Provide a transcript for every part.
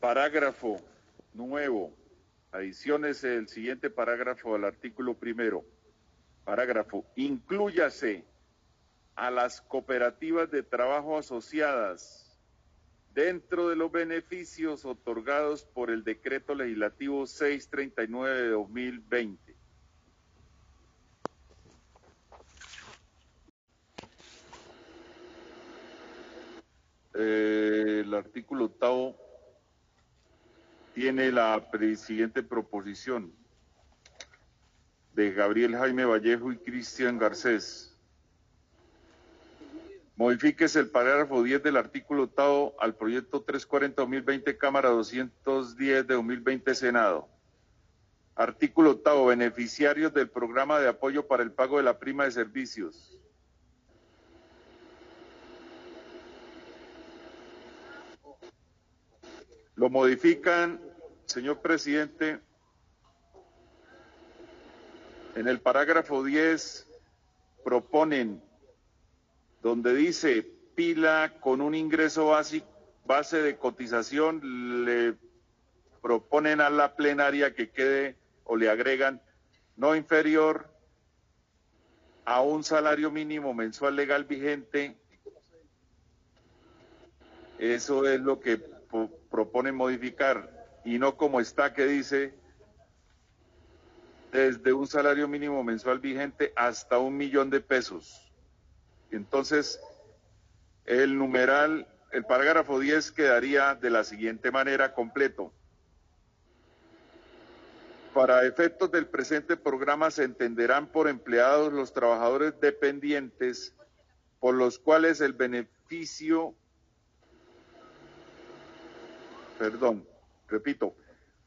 Parágrafo nuevo. Adiciones el siguiente parágrafo al artículo primero. Parágrafo. Inclúyase a las cooperativas de trabajo asociadas dentro de los beneficios otorgados por el decreto legislativo 639 de 2020. Eh, el artículo octavo tiene la siguiente proposición de Gabriel Jaime Vallejo y Cristian Garcés. Modifíquese el parágrafo 10 del artículo octavo al proyecto 340-2020, Cámara 210 de 2020, Senado. Artículo octavo, beneficiarios del programa de apoyo para el pago de la prima de servicios. Lo modifican, señor presidente, en el parágrafo 10 proponen donde dice pila con un ingreso básico, base de cotización, le proponen a la plenaria que quede o le agregan no inferior a un salario mínimo mensual legal vigente. Eso es lo que proponen modificar y no como está que dice desde un salario mínimo mensual vigente hasta un millón de pesos. Entonces, el numeral, el parágrafo 10 quedaría de la siguiente manera completo. Para efectos del presente programa se entenderán por empleados los trabajadores dependientes por los cuales el beneficio, perdón, repito,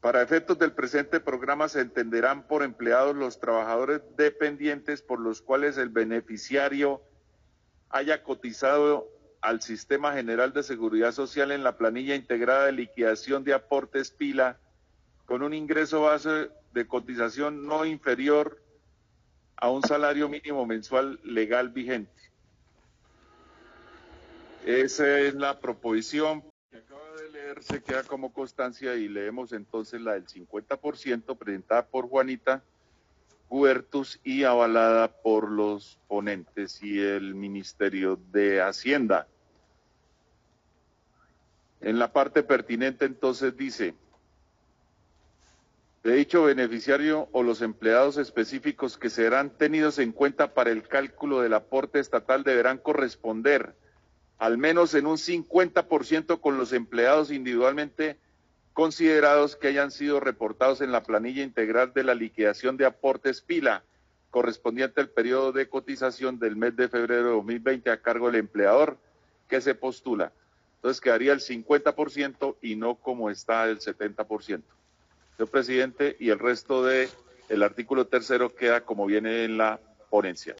para efectos del presente programa se entenderán por empleados los trabajadores dependientes por los cuales el beneficiario haya cotizado al Sistema General de Seguridad Social en la planilla integrada de liquidación de aportes pila con un ingreso base de cotización no inferior a un salario mínimo mensual legal vigente. Esa es la proposición leerse, queda como constancia y leemos entonces la del 50% presentada por Juanita Huertus y avalada por los ponentes y el Ministerio de Hacienda. En la parte pertinente entonces dice, de dicho beneficiario o los empleados específicos que serán tenidos en cuenta para el cálculo del aporte estatal deberán corresponder al menos en un 50% con los empleados individualmente considerados que hayan sido reportados en la planilla integral de la liquidación de aportes pila correspondiente al periodo de cotización del mes de febrero de 2020 a cargo del empleador que se postula. Entonces quedaría el 50% y no como está el 70%. Señor presidente, y el resto del el artículo tercero queda como viene en la ponencia.